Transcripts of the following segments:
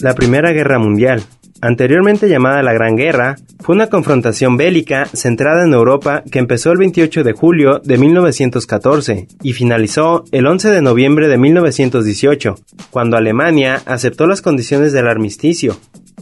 La Primera Guerra Mundial, anteriormente llamada la Gran Guerra, fue una confrontación bélica centrada en Europa que empezó el 28 de julio de 1914 y finalizó el 11 de noviembre de 1918, cuando Alemania aceptó las condiciones del armisticio.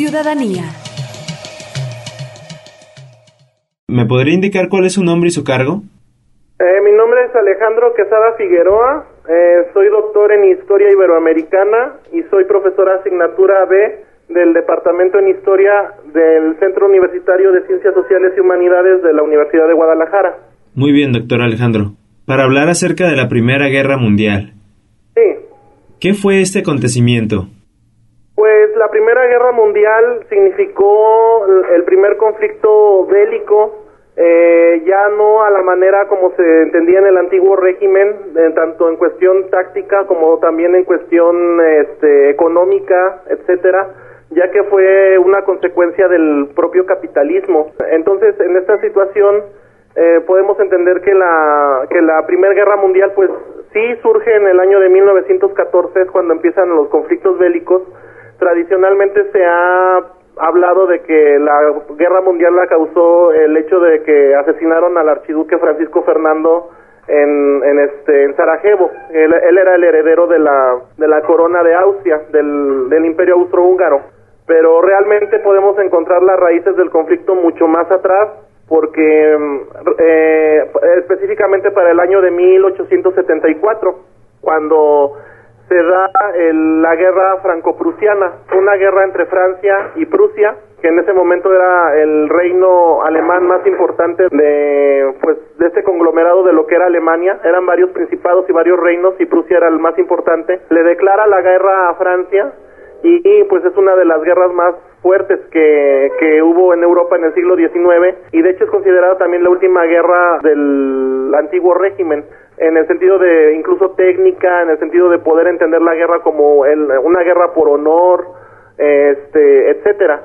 Ciudadanía. ¿Me podría indicar cuál es su nombre y su cargo? Eh, mi nombre es Alejandro Quesada Figueroa, eh, soy doctor en Historia Iberoamericana y soy profesor asignatura B del Departamento en Historia del Centro Universitario de Ciencias Sociales y Humanidades de la Universidad de Guadalajara. Muy bien, doctor Alejandro. Para hablar acerca de la Primera Guerra Mundial, Sí, ¿qué fue este acontecimiento? Primera Guerra Mundial significó el- primer conflicto bélico, eh, ya no a la manera como se entendía en el antiguo régimen, eh, tanto en cuestión táctica como también en cuestión este, económica, etcétera, ya que fue una consecuencia del propio capitalismo. Entonces, en esta situación eh, podemos entender que la que la Primera Guerra Mundial, pues sí surge en el año de 1914, es cuando empiezan los conflictos bélicos tradicionalmente se ha hablado de que la guerra mundial la causó el hecho de que asesinaron al archiduque Francisco Fernando en, en este en Sarajevo. Él, él era el heredero de la de la corona de Austria, del, del Imperio Austrohúngaro. Pero realmente podemos encontrar las raíces del conflicto mucho más atrás porque eh, específicamente para el año de 1874 cuando se da el- la guerra franco-prusiana, una guerra entre Francia y Prusia, que en ese momento era el reino alemán más importante de pues de este conglomerado de lo que era Alemania, eran varios principados y varios reinos y Prusia era el más importante. Le declara la guerra a Francia y, y, pues es una de las guerras más fuertes que, que hubo en Europa en el siglo XIX y de hecho es considerada también la última guerra del antiguo régimen en el sentido de incluso técnica, en el sentido de poder entender la guerra como el- una guerra por honor, este, etcétera.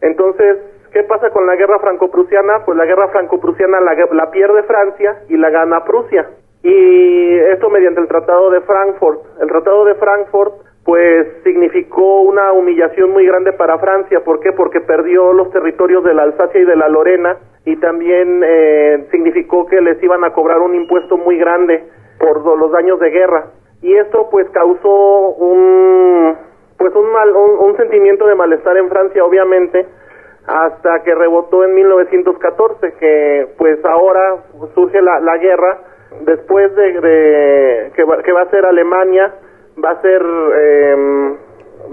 Entonces, ¿qué pasa con la guerra franco-prusiana? Pues la guerra franco-prusiana la, la pierde Francia y la gana Prusia. Y esto mediante el Tratado de Frankfurt. El Tratado de Frankfurt pues significó una humillación muy grande para Francia. ¿Por qué? Porque perdió los territorios de la Alsacia y de la Lorena y también eh, significó que les iban a cobrar un impuesto muy grande por los daños de guerra. Y esto pues causó un pues un mal un, un sentimiento de malestar en Francia obviamente hasta que rebotó en 1914 que pues ahora surge la, la guerra después de, de- que, va, que va a ser Alemania va a ser em,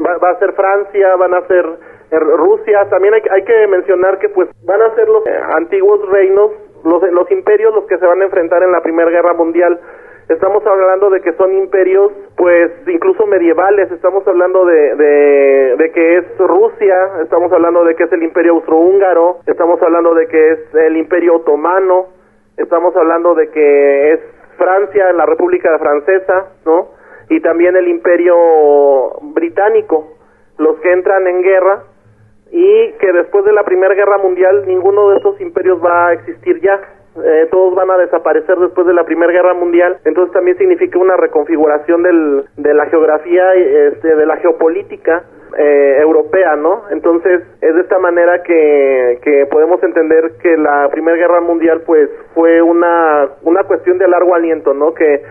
va, va a ser Francia van a ser eh, Rusia. También hay, hay que mencionar que pues van a ser los eh, antiguos reinos los, los imperios los que se van a enfrentar en la Primera Guerra Mundial. Estamos hablando de que son imperios, pues incluso medievales. Estamos hablando de, de, de que es Rusia, estamos hablando de que es el imperio austrohúngaro, estamos hablando de que es el imperio otomano, estamos hablando de que es Francia, la República Francesa, ¿no? Y también el imperio británico, los que entran en guerra y que después de la Primera Guerra Mundial ninguno de estos imperios va a existir ya. Eh, todos van a desaparecer después de la Primera Guerra Mundial, entonces también significa una reconfiguración del, de la geografía, este, de la geopolítica eh, europea, ¿no? Entonces es de esta manera que, que podemos entender que la Primera Guerra Mundial pues fue una, una cuestión de largo aliento, ¿no? Que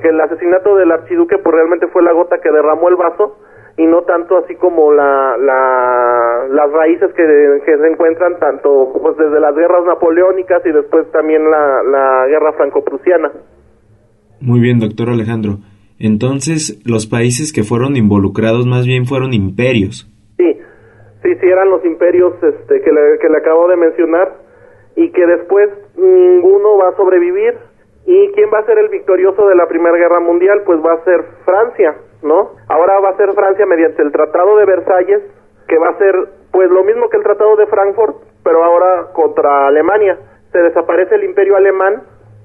que el asesinato del archiduque pues realmente fue la gota que derramó el vaso y no tanto así como la, la las raíces que, que, se encuentran tanto pues desde las guerras napoleónicas y después también la, la guerra franco-prusiana. Muy bien, doctor Alejandro. Entonces, los países que fueron involucrados más bien fueron imperios. Sí, sí, sí, eran los imperios este, que, le, que le acabo de mencionar y que después ninguno va a sobrevivir. ¿Y quién va a ser el victorioso de la Primera Guerra Mundial? Pues va a ser Francia ¿no? Ahora va a ser Francia mediante el Tratado de Versalles, que va a ser pues lo mismo que el Tratado de Frankfurt, pero ahora contra Alemania. Se desaparece el Imperio Alemán,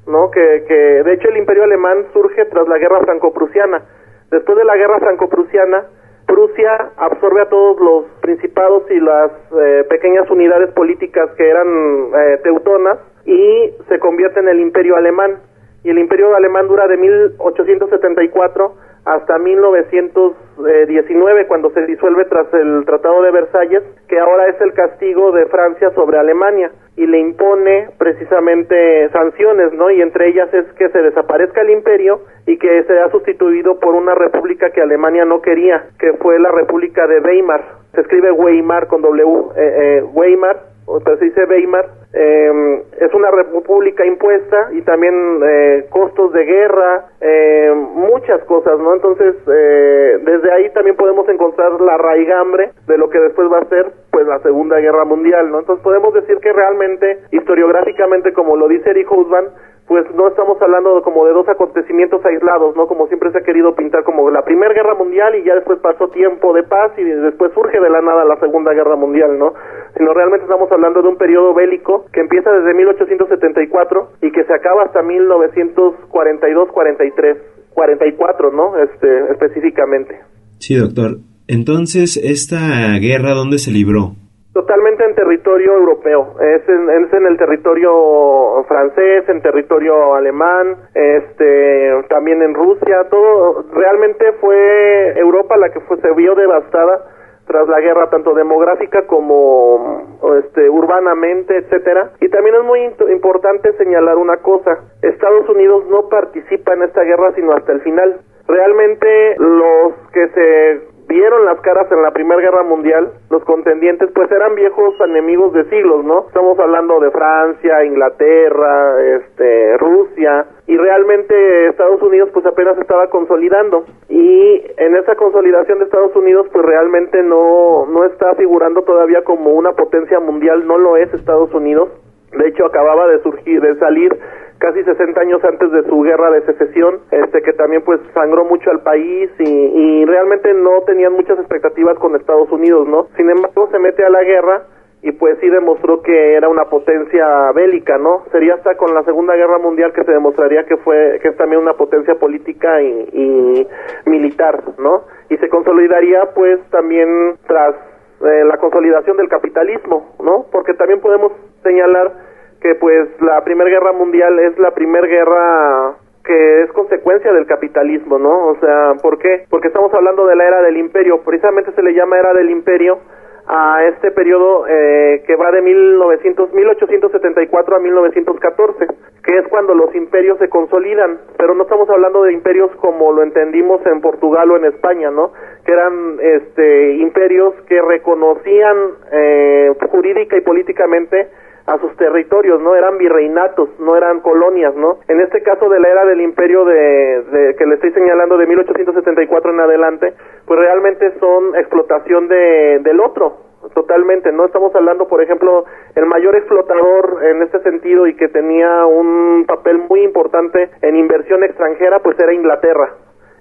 ¿no? Que, que de hecho el Imperio Alemán surge tras la Guerra Franco-Prusiana. Después de la Guerra Franco-Prusiana, Prusia absorbe a todos los principados y las eh, pequeñas unidades políticas que eran eh, teutonas y se convierte en el Imperio Alemán. Y el Imperio Alemán dura de 1874 hasta 1919 cuando se disuelve tras el Tratado de Versalles, que ahora es el castigo de Francia sobre Alemania y le impone precisamente sanciones, ¿no? Y entre ellas es que se desaparezca el imperio y que sea sustituido por una república que Alemania no quería, que fue la República de Weimar. Se escribe Weimar con W, eh, eh, Weimar o se dice Weimar, es una república impuesta y también eh, costos de guerra, eh, muchas cosas, ¿no? Entonces, eh, desde ahí también podemos encontrar la raigambre de lo que después va a ser, pues, la Segunda Guerra Mundial, ¿no? Entonces, podemos decir que realmente, historiográficamente, como lo dice Eric Husman, pues no estamos hablando como de dos acontecimientos aislados, ¿no? Como siempre se ha querido pintar como la Primera Guerra Mundial y ya después pasó tiempo de paz y después surge de la nada la Segunda Guerra Mundial, ¿no? Sino realmente estamos hablando de un periodo bélico que empieza desde 1874 y que se acaba hasta 1942-43, 44, ¿no? Este, específicamente. Sí, doctor. Entonces, ¿esta guerra dónde se libró? Totalmente en territorio europeo, es en, es en el territorio francés, en territorio alemán, este, también en Rusia, todo, realmente fue Europa la que fue, se vio devastada tras la guerra tanto demográfica como este urbanamente, etcétera. Y también es muy importante señalar una cosa, Estados Unidos no participa en esta guerra sino hasta el final. Realmente los que se vieron las caras en la Primera Guerra Mundial, los contendientes pues eran viejos enemigos de siglos, ¿no? Estamos hablando de Francia, Inglaterra, este, Rusia y realmente Estados Unidos pues apenas estaba consolidando y en esa consolidación de Estados Unidos pues realmente no no está figurando todavía como una potencia mundial, no lo es Estados Unidos. De hecho acababa de surgir, de salir casi 60 años antes de su guerra de secesión, este que también pues sangró mucho al país y, y realmente no tenían muchas expectativas con Estados Unidos, ¿no? Sin embargo, se mete a la guerra y pues sí demostró que era una potencia bélica, ¿no? Sería hasta con la Segunda Guerra Mundial que se demostraría que fue que es también una potencia política y, y militar, ¿no? Y se consolidaría pues también tras eh, la consolidación del capitalismo, ¿no? Porque también podemos señalar que pues la Primera Guerra Mundial es la primera guerra que es consecuencia del capitalismo, ¿no? O sea, ¿por qué? Porque estamos hablando de la era del imperio, precisamente se le llama era del imperio a este periodo eh, que va de 1900, 1874 a 1914, que es cuando los imperios se consolidan, pero no estamos hablando de imperios como lo entendimos en Portugal o en España, ¿no? Que eran este, imperios que reconocían eh, jurídica y políticamente a sus territorios, ¿no? Eran virreinatos, no eran colonias, ¿no? En este caso de la era del imperio de, que le estoy señalando de 1874 en adelante, pues realmente son explotación de, del otro, totalmente, ¿no? Estamos hablando, por ejemplo, el mayor explotador en este sentido y que tenía un papel muy importante en inversión extranjera, pues era Inglaterra,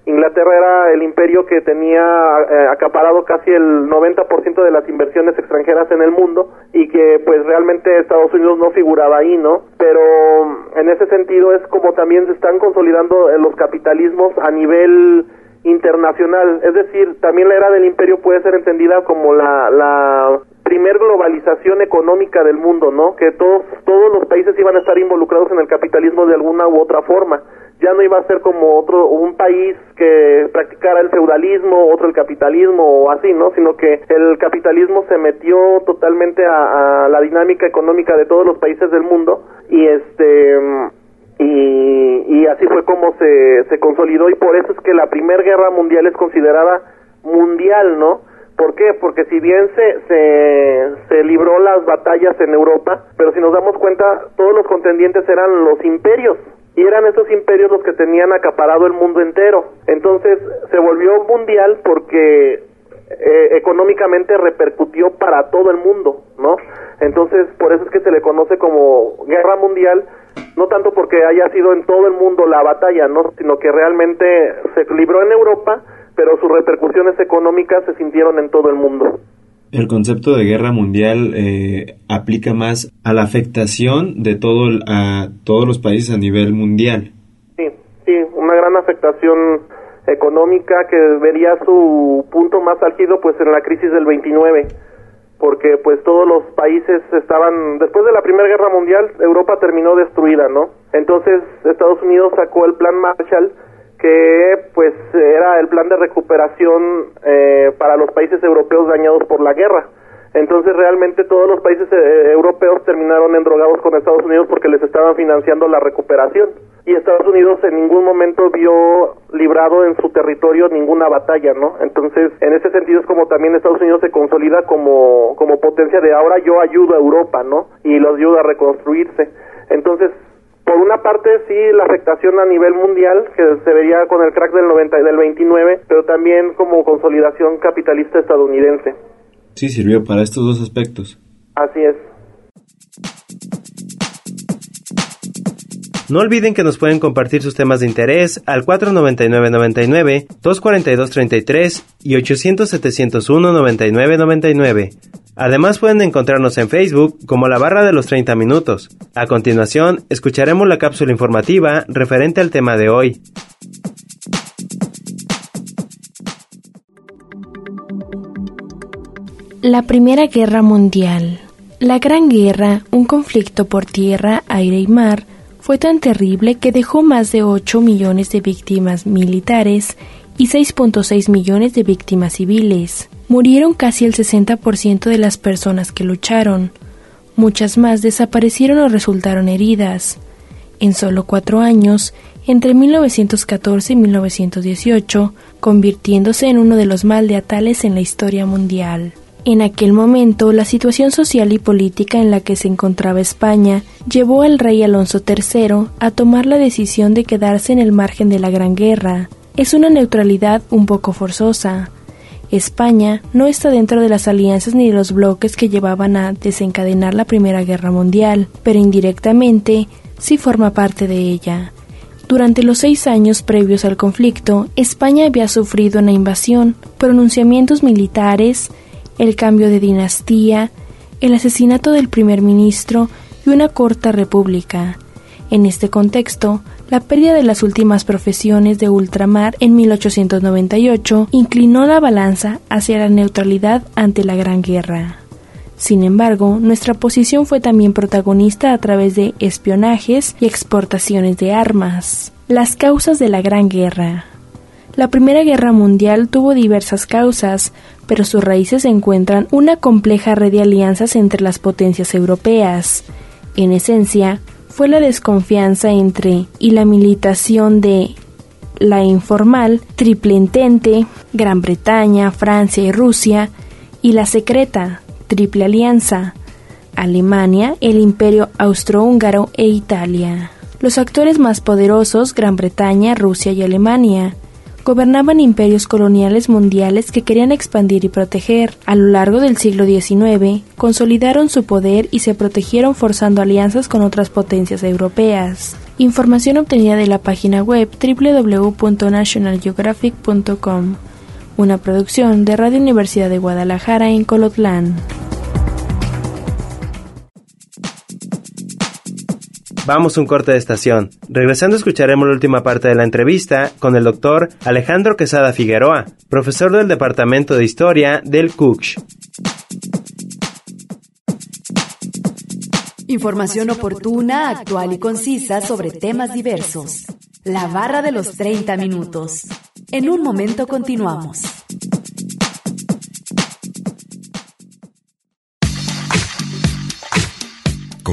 Inglaterra era el imperio que tenía eh, acaparado casi el 90% de las inversiones extranjeras en el mundo y que pues realmente Estados Unidos no figuraba ahí, ¿no? Pero en ese sentido es como también se están consolidando eh, los capitalismos a nivel internacional, es decir, también la era del imperio puede ser entendida como la, la primer globalización económica del mundo, ¿no? Que todos todos los países iban a estar involucrados en el capitalismo de alguna u otra forma ya no iba a ser como otro un país que practicara el feudalismo, otro el capitalismo o así, ¿no? Sino que el capitalismo se metió totalmente a, la dinámica económica de todos los países del mundo y este y, y así fue como se, se consolidó y por eso es que la Primera Guerra Mundial es considerada mundial, ¿no? ¿Por qué? Porque si bien se, se, se libró las batallas en Europa, pero si nos damos cuenta, todos los contendientes eran los imperios, y eran esos imperios los que tenían acaparado el mundo entero. Entonces se volvió mundial porque eh, económicamente repercutió para todo el mundo, ¿no? Entonces por eso es que se le conoce como guerra mundial, no tanto porque haya sido en todo el mundo la batalla, ¿no? Sino que realmente se libró en Europa, pero sus repercusiones económicas se sintieron en todo el mundo. El concepto de guerra mundial eh, aplica más a la afectación de todo a todos los países a nivel mundial. Sí, sí, una gran afectación económica que vería su punto más álgido pues en la crisis del 29 porque pues todos los países estaban después de la Primera Guerra Mundial Europa terminó destruida, ¿no? Entonces Estados Unidos sacó el plan Marshall que pues era el plan de recuperación eh, para los países europeos dañados por la guerra. Entonces realmente todos los países eh, europeos terminaron endrogados con Estados Unidos porque les estaban financiando la recuperación. Y Estados Unidos en ningún momento vio librado en su territorio ninguna batalla, ¿no? Entonces, en ese sentido es como también Estados Unidos se consolida como, como potencia de ahora yo ayudo a Europa, ¿no? Y los ayuda a reconstruirse. Entonces, parte sí la afectación a nivel mundial que se vería con el crack del 90 y del 29, pero también como consolidación capitalista estadounidense. Sí, sirvió para estos dos aspectos. Así es. No olviden que nos pueden compartir sus temas de interés al 499-99, 242-33 y 800-701-9999. Además pueden encontrarnos en Facebook como la barra de los 30 minutos. A continuación, escucharemos la cápsula informativa referente al tema de hoy. La Primera Guerra Mundial. La Gran Guerra, un conflicto por tierra, aire y mar, fue tan terrible que dejó más de 8 millones de víctimas militares y 6.6 millones de víctimas civiles murieron casi el 60% de las personas que lucharon. Muchas más desaparecieron o resultaron heridas. En solo cuatro años, entre 1914 y 1918, convirtiéndose en uno de los maldeatales en la historia mundial. En aquel momento, la situación social y política en la que se encontraba España llevó al rey Alonso III a tomar la decisión de quedarse en el margen de la Gran Guerra. Es una neutralidad un poco forzosa, España no está dentro de las alianzas ni de los bloques que llevaban a desencadenar la Primera Guerra Mundial, pero indirectamente sí forma parte de ella. Durante los seis años previos al conflicto, España había sufrido una invasión, pronunciamientos militares, el cambio de dinastía, el asesinato del primer ministro y una corta república. En este contexto, la pérdida de las últimas profesiones de ultramar en 1898 inclinó la balanza hacia la neutralidad ante la Gran Guerra. Sin embargo, nuestra posición fue también protagonista a través de espionajes y exportaciones de armas. Las causas de la Gran Guerra. La Primera Guerra Mundial tuvo diversas causas, pero sus raíces encuentran una compleja red de alianzas entre las potencias europeas. En esencia, fue la desconfianza entre y la militación de la informal, Triple Entente, Gran Bretaña, Francia y Rusia, y la secreta, Triple Alianza, Alemania, el Imperio Austrohúngaro e Italia. Los actores más poderosos, Gran Bretaña, Rusia y Alemania, gobernaban imperios coloniales mundiales que querían expandir y proteger. A lo largo del siglo XIX, consolidaron su poder y se protegieron forzando alianzas con otras potencias europeas. Información obtenida de la página web www.nationalgeographic.com, una producción de Radio Universidad de Guadalajara en Colotlán. Vamos a un corte de estación. Regresando escucharemos la última parte de la entrevista con el doctor Alejandro Quesada Figueroa, profesor del Departamento de Historia del CUCH. Información oportuna, actual y concisa sobre temas diversos. La barra de los 30 minutos. En un momento continuamos.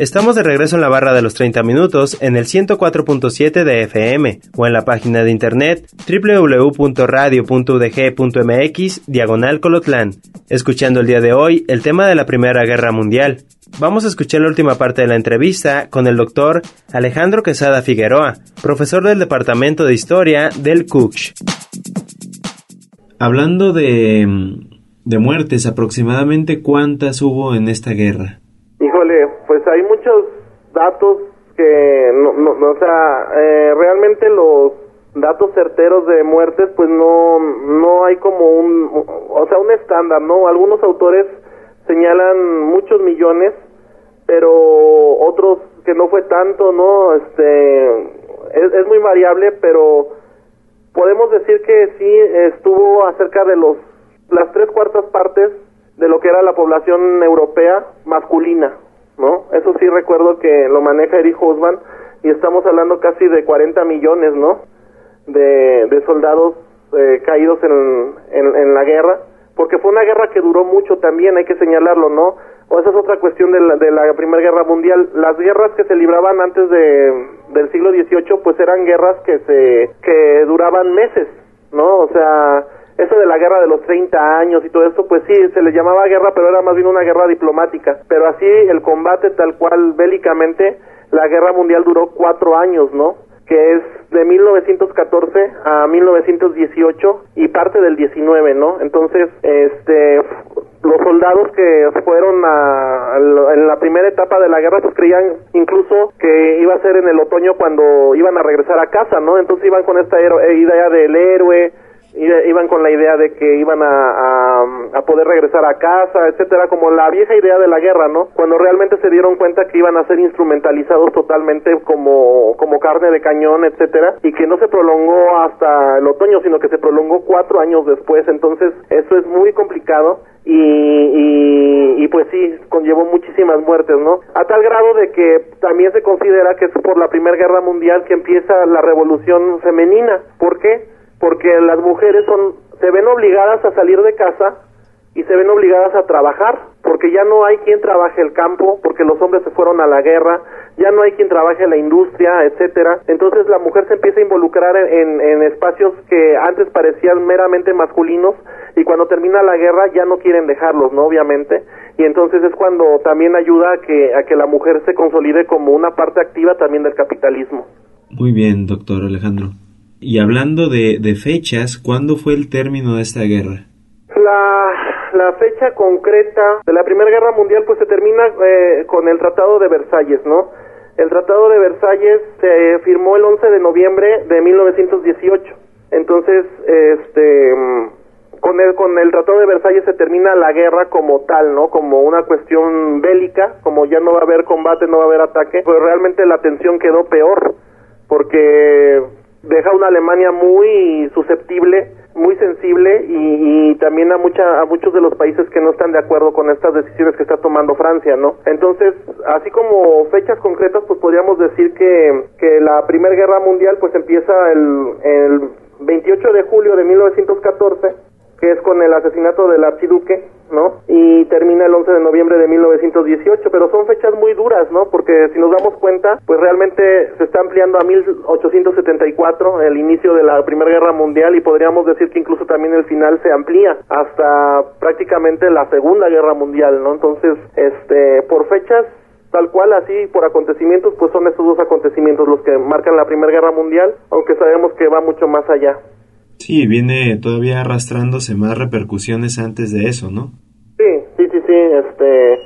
Estamos de regreso en la barra de los 30 minutos en el 104.7 de FM o en la página de internet www.radio.udg.mx diagonal colotlán, escuchando el día de hoy el tema de la Primera Guerra Mundial. Vamos a escuchar la última parte de la entrevista con el doctor Alejandro Quesada Figueroa, profesor del Departamento de Historia del CUCH. Hablando de, de muertes, aproximadamente cuántas hubo en esta guerra. Híjole, datos que, no, no, o sea, eh, realmente los datos certeros de muertes, pues no, no hay como un, o sea, un estándar, ¿no? Algunos autores señalan muchos millones, pero otros que no fue tanto, ¿no? Este, es, es muy variable, pero podemos decir que sí estuvo acerca de los, las tres cuartas partes de lo que era la población europea masculina, ¿no? Eso sí recuerdo que lo maneja Eric Husman y estamos hablando casi de 40 millones, ¿no? De, de soldados eh, caídos en, en, en, la guerra, porque fue una guerra que duró mucho también, hay que señalarlo, ¿no? O esa es otra cuestión de la, de la Primera Guerra Mundial. Las guerras que se libraban antes de, del siglo XVIII, pues eran guerras que se que duraban meses, ¿no? O sea, eso de la guerra de los 30 años y todo esto, pues sí, se le llamaba guerra, pero era más bien una guerra diplomática. Pero así el combate tal cual bélicamente, la guerra mundial duró cuatro años, ¿no? Que es de 1914 a 1918 y parte del 19, ¿no? Entonces, este, los soldados que fueron a, a, en la primera etapa de la guerra pues creían incluso que iba a ser en el otoño cuando iban a regresar a casa, ¿no? Entonces iban con esta idea del héroe, iban con la idea de que iban a, poder regresar a casa, etcétera, como la vieja idea de la guerra, ¿no? Cuando realmente se dieron cuenta que iban a ser instrumentalizados totalmente como, como carne de cañón, etcétera, y que no se prolongó hasta el otoño, sino que se prolongó cuatro años después, entonces eso es muy complicado y, y, y, pues sí, conllevó muchísimas muertes, ¿no? A tal grado de que también se considera que es por la Primera Guerra Mundial que empieza la revolución femenina. ¿Por qué? Porque las mujeres son se ven obligadas a salir de casa y se ven obligadas a trabajar, porque ya no hay quien trabaje el campo, porque los hombres se fueron a la guerra, ya no hay quien trabaje la industria, etcétera. Entonces la mujer se empieza a involucrar en, en espacios que antes parecían meramente masculinos y cuando termina la guerra ya no quieren dejarlos, ¿no? Obviamente. Y entonces es cuando también ayuda a que, a que la mujer se consolide como una parte activa también del capitalismo. Muy bien, doctor Alejandro. Y hablando de, de, fechas, ¿cuándo fue el término de esta guerra? La, la fecha concreta de la Primera Guerra Mundial pues se termina eh, con el Tratado de Versalles, ¿no? El Tratado de Versalles se firmó el 11 de noviembre de 1918. Entonces, este con el con el Tratado de Versalles se termina la guerra como tal, ¿no? Como una cuestión bélica, como ya no va a haber combate, no va a haber ataque, pues realmente la tensión quedó peor porque deja una Alemania muy susceptible, muy sensible y, también a mucha a muchos de los países que no están de acuerdo con estas decisiones que está tomando Francia, ¿no? Entonces, así como fechas concretas, pues podríamos decir que, que la Primera Guerra Mundial pues empieza el, el 28 de julio de 1914 que es con el asesinato del archiduque, ¿no? Y termina el 11 de noviembre de 1918, pero son fechas muy duras, ¿no? Porque si nos damos cuenta, pues realmente se está ampliando a 1874 el inicio de la Primera Guerra Mundial y podríamos decir que incluso también el final se amplía hasta prácticamente la Segunda Guerra Mundial, ¿no? Entonces, este, por fechas tal cual así por acontecimientos, pues son estos dos acontecimientos los que marcan la Primera Guerra Mundial, aunque sabemos que va mucho más allá. Sí, viene todavía arrastrándose más repercusiones antes de eso, ¿no? Sí, sí, sí, sí, este,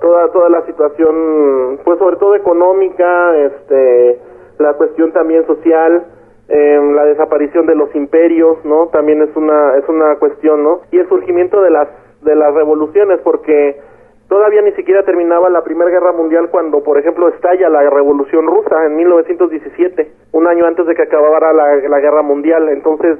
toda, toda la situación, pues sobre todo económica, este, la cuestión también social, eh, la desaparición de los imperios, ¿no? También es una, es una cuestión, ¿no? Y el surgimiento de las, de las revoluciones, porque todavía ni siquiera terminaba la Primera Guerra Mundial cuando, por ejemplo, estalla la Revolución Rusa en 1917, un año antes de que acabara la, la Guerra Mundial. Entonces,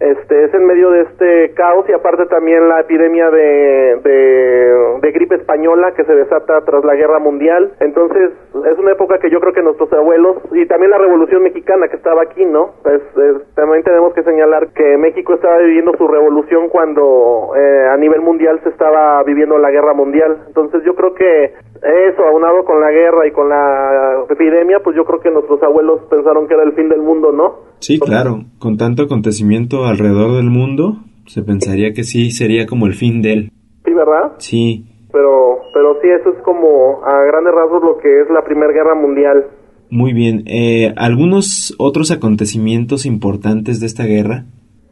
Este, es en medio de este caos y aparte también la epidemia de, de, gripe española que se desata tras la guerra mundial. Entonces es una época que yo creo que nuestros abuelos y también la revolución mexicana que estaba aquí, ¿no? también tenemos que señalar que México estaba viviendo su revolución cuando eh, a nivel mundial se estaba viviendo la guerra mundial. Entonces yo creo que eso, aunado con la guerra y con la epidemia, pues yo creo que nuestros abuelos pensaron que era el fin del mundo, ¿no? Sí, claro, con tanto acontecimiento alrededor del mundo, se pensaría que sí sería como el fin de él. Sí, ¿verdad? Sí. Pero, pero sí, eso es como a grandes rasgos lo que es la Primera Guerra Mundial. Muy bien. Eh, ¿Algunos otros acontecimientos importantes de esta guerra?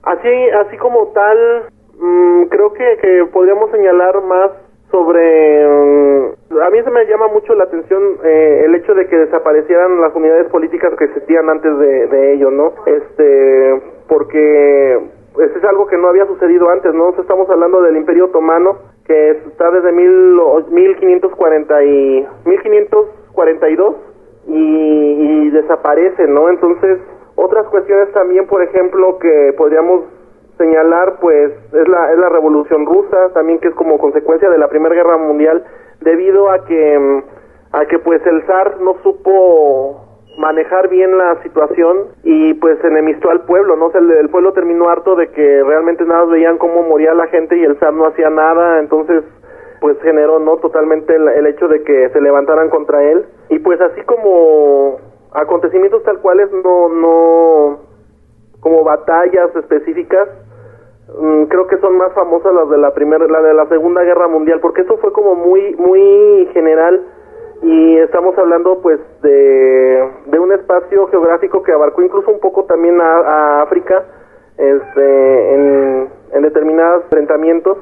Así, así como tal, mm, creo que, que podríamos señalar más sobre mm, a mí se me llama mucho la atención eh, el hecho de que desaparecieran las unidades políticas que existían antes de, ello no este porque pues, es algo que no había sucedido antes no estamos hablando del Imperio Otomano que está desde mil, 1540 y 1542 y, y desaparece no entonces otras cuestiones también por ejemplo que podríamos señalar pues es la, es la revolución rusa también que es como consecuencia de la primera guerra mundial debido a que a que pues el zar no supo manejar bien la situación y pues enemistó al pueblo, ¿no? el, pueblo terminó harto de que realmente nada veían cómo moría la gente y el zar no hacía nada, entonces pues generó, ¿no? Totalmente el, hecho de que se levantaran contra él y pues así como acontecimientos tal cuales no, no, como batallas específicas, creo que son más famosas las de la primera, la de la Segunda Guerra Mundial, porque eso fue como muy, muy general y estamos hablando pues de, de un espacio geográfico que abarcó incluso un poco también a, África, este, en, en determinados enfrentamientos,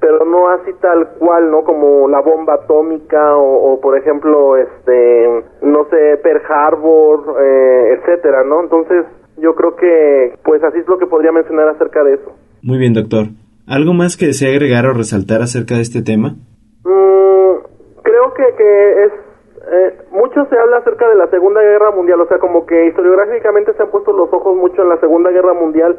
pero no así tal cual, ¿no? Como la bomba atómica o, por ejemplo, este, no sé, Pearl Harbor, eh, etcétera, ¿no? Entonces, yo creo que, pues así es lo que podría mencionar acerca de eso. Muy bien, doctor. ¿Algo más que desea agregar o resaltar acerca de este tema? Mm, creo que, que es... Eh, mucho se habla acerca de la Segunda Guerra Mundial, o sea, como que historiográficamente se han puesto los ojos mucho en la Segunda Guerra Mundial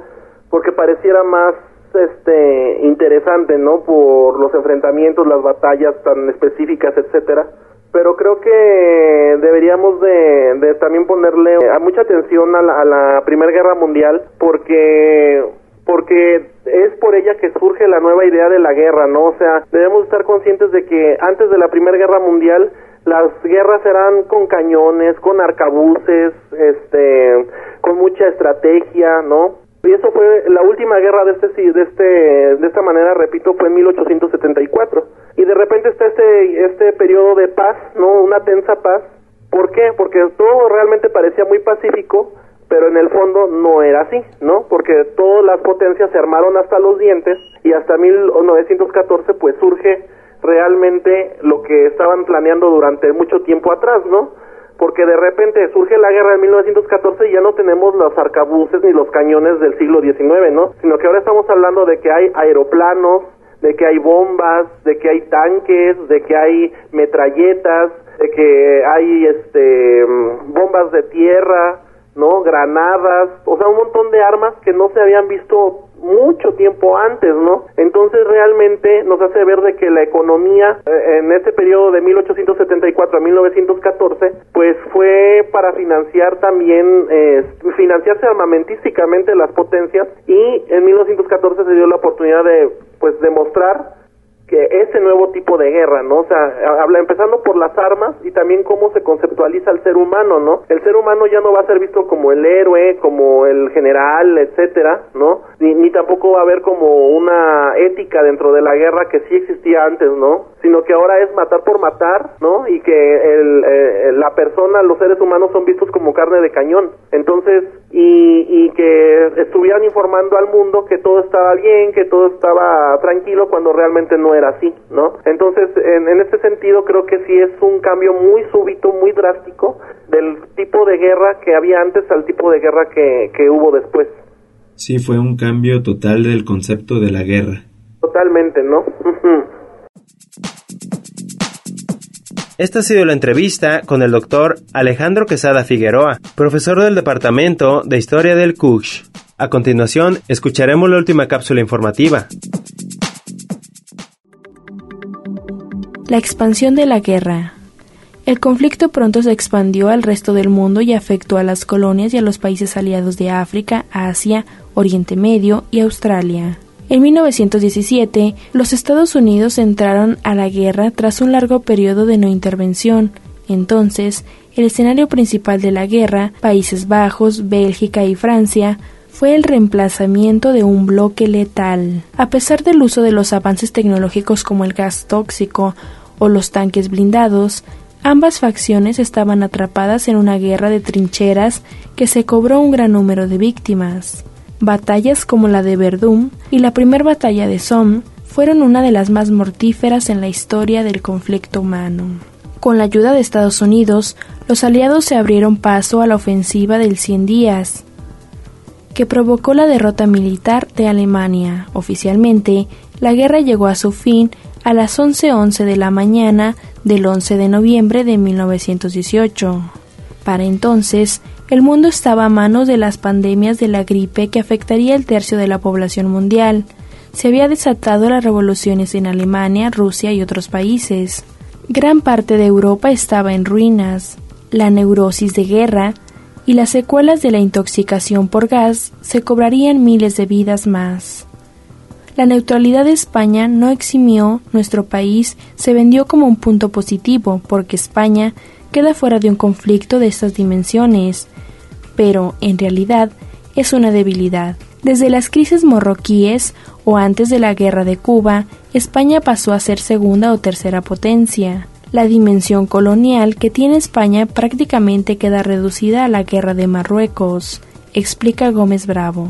porque pareciera más este interesante, ¿no? Por los enfrentamientos, las batallas tan específicas, etcétera. Pero creo que deberíamos de, de también ponerle mucha atención a la Primera Guerra Mundial porque porque es por ella que surge la nueva idea de la guerra, ¿no? O sea, debemos estar conscientes de que antes de la Primera Guerra Mundial las guerras eran con cañones, con arcabuces, este, con mucha estrategia, ¿no? Y eso fue la última guerra de este de este de esta manera, repito, fue en 1874. Y de repente está este este periodo de paz, ¿no? Una tensa paz. ¿Por qué? Porque todo realmente parecía muy pacífico pero en el fondo no era así, ¿no? Porque todas las potencias se armaron hasta los dientes y hasta 1914 pues surge realmente lo que estaban planeando durante mucho tiempo atrás, ¿no? Porque de repente surge la guerra de 1914 y ya no tenemos los arcabuces ni los cañones del siglo XIX, ¿no? Sino que ahora estamos hablando de que hay aeroplanos, de que hay bombas, de que hay tanques, de que hay metralletas, de que hay este bombas de tierra, ¿no? Granadas, o sea, un montón de armas que no se habían visto mucho tiempo antes, ¿no? Entonces realmente nos hace ver de que la economía eh, en este periodo de 1874 a 1914, pues fue para financiar también, eh, financiarse armamentísticamente las potencias y en 1914 se dio la oportunidad de, pues, demostrar que ese nuevo tipo de guerra, ¿no? O sea, habla empezando por las armas y también cómo se conceptualiza el ser humano, ¿no? El ser humano ya no va a ser visto como el héroe, como el general, etcétera, ¿no? Ni, ni tampoco va a haber como una ética dentro de la guerra que sí existía antes, ¿no? Sino que ahora es matar por matar, ¿no? Y que el, eh, la persona, los seres humanos son vistos como carne de cañón. Entonces, y, y que estuvieran informando al mundo que todo estaba bien, que todo estaba tranquilo cuando realmente no era así, ¿no? Entonces, en, en este sentido, creo que sí es un cambio muy súbito, muy drástico del tipo de guerra que había antes al tipo de guerra que, que hubo después. Sí, fue un cambio total del concepto de la guerra. Totalmente, ¿no? Esta ha sido la entrevista con el doctor Alejandro Quesada Figueroa, profesor del Departamento de Historia del CUSH. A continuación, escucharemos la última cápsula informativa. La expansión de la guerra. El conflicto pronto se expandió al resto del mundo y afectó a las colonias y a los países aliados de África, Asia, Oriente Medio y Australia. En 1917, los Estados Unidos entraron a la guerra tras un largo periodo de no intervención. Entonces, el escenario principal de la guerra, Países Bajos, Bélgica y Francia, fue el reemplazamiento de un bloque letal. A pesar del uso de los avances tecnológicos como el gas tóxico o los tanques blindados, Ambas facciones estaban atrapadas en una guerra de trincheras que se cobró un gran número de víctimas. Batallas como la de Verdún y la primera batalla de Somme fueron una de las más mortíferas en la historia del conflicto humano. Con la ayuda de Estados Unidos, los aliados se abrieron paso a la ofensiva del Cien Días, que provocó la derrota militar de Alemania. Oficialmente, la guerra llegó a su fin a las 11.11 de la mañana del 11 de noviembre de 1918. Para entonces, el mundo estaba a manos de las pandemias de la gripe que afectaría el tercio de la población mundial. Se había desatado las revoluciones en Alemania, Rusia y otros países. Gran parte de Europa estaba en ruinas. La neurosis de guerra y las secuelas de la intoxicación por gas se cobrarían miles de vidas más. La neutralidad de España no eximió nuestro país, se vendió como un punto positivo, porque España queda fuera de un conflicto de estas dimensiones, pero en realidad es una debilidad. Desde las crisis morroquíes o antes de la guerra de Cuba, España pasó a ser segunda o tercera potencia. La dimensión colonial que tiene España prácticamente queda reducida a la guerra de Marruecos, explica Gómez Bravo.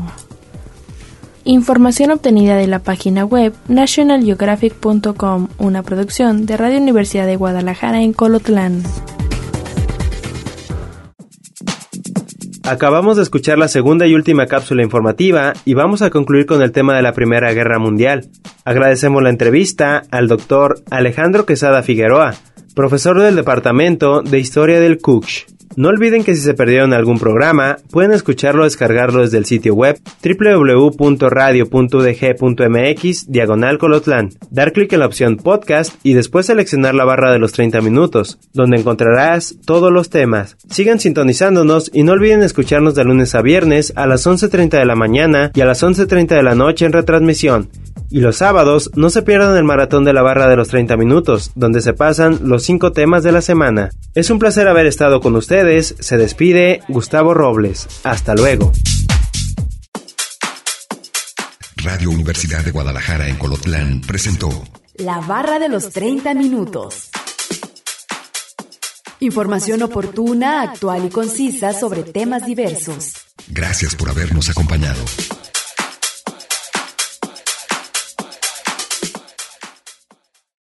Información obtenida de la página web nationalgeographic.com, una producción de Radio Universidad de Guadalajara en Colotlán. Acabamos de escuchar la segunda y última cápsula informativa y vamos a concluir con el tema de la Primera Guerra Mundial. Agradecemos la entrevista al doctor Alejandro Quesada Figueroa, profesor del Departamento de Historia del CUCH. No olviden que si se perdieron algún programa, pueden escucharlo o descargarlo desde el sitio web www.radio.udg.mx diagonal colotlan, dar clic en la opción podcast y después seleccionar la barra de los 30 minutos, donde encontrarás todos los temas. Sigan sintonizándonos y no olviden escucharnos de lunes a viernes a las 11.30 de la mañana y a las 11.30 de la noche en retransmisión. Y los sábados no se pierdan el maratón de la barra de los 30 minutos, donde se pasan los 5 temas de la semana. Es un placer haber estado con ustedes, se despide Gustavo Robles. Hasta luego. Radio Universidad de Guadalajara en Colotlán presentó La barra de los 30 minutos. Información oportuna, actual y concisa sobre temas diversos. Gracias por habernos acompañado.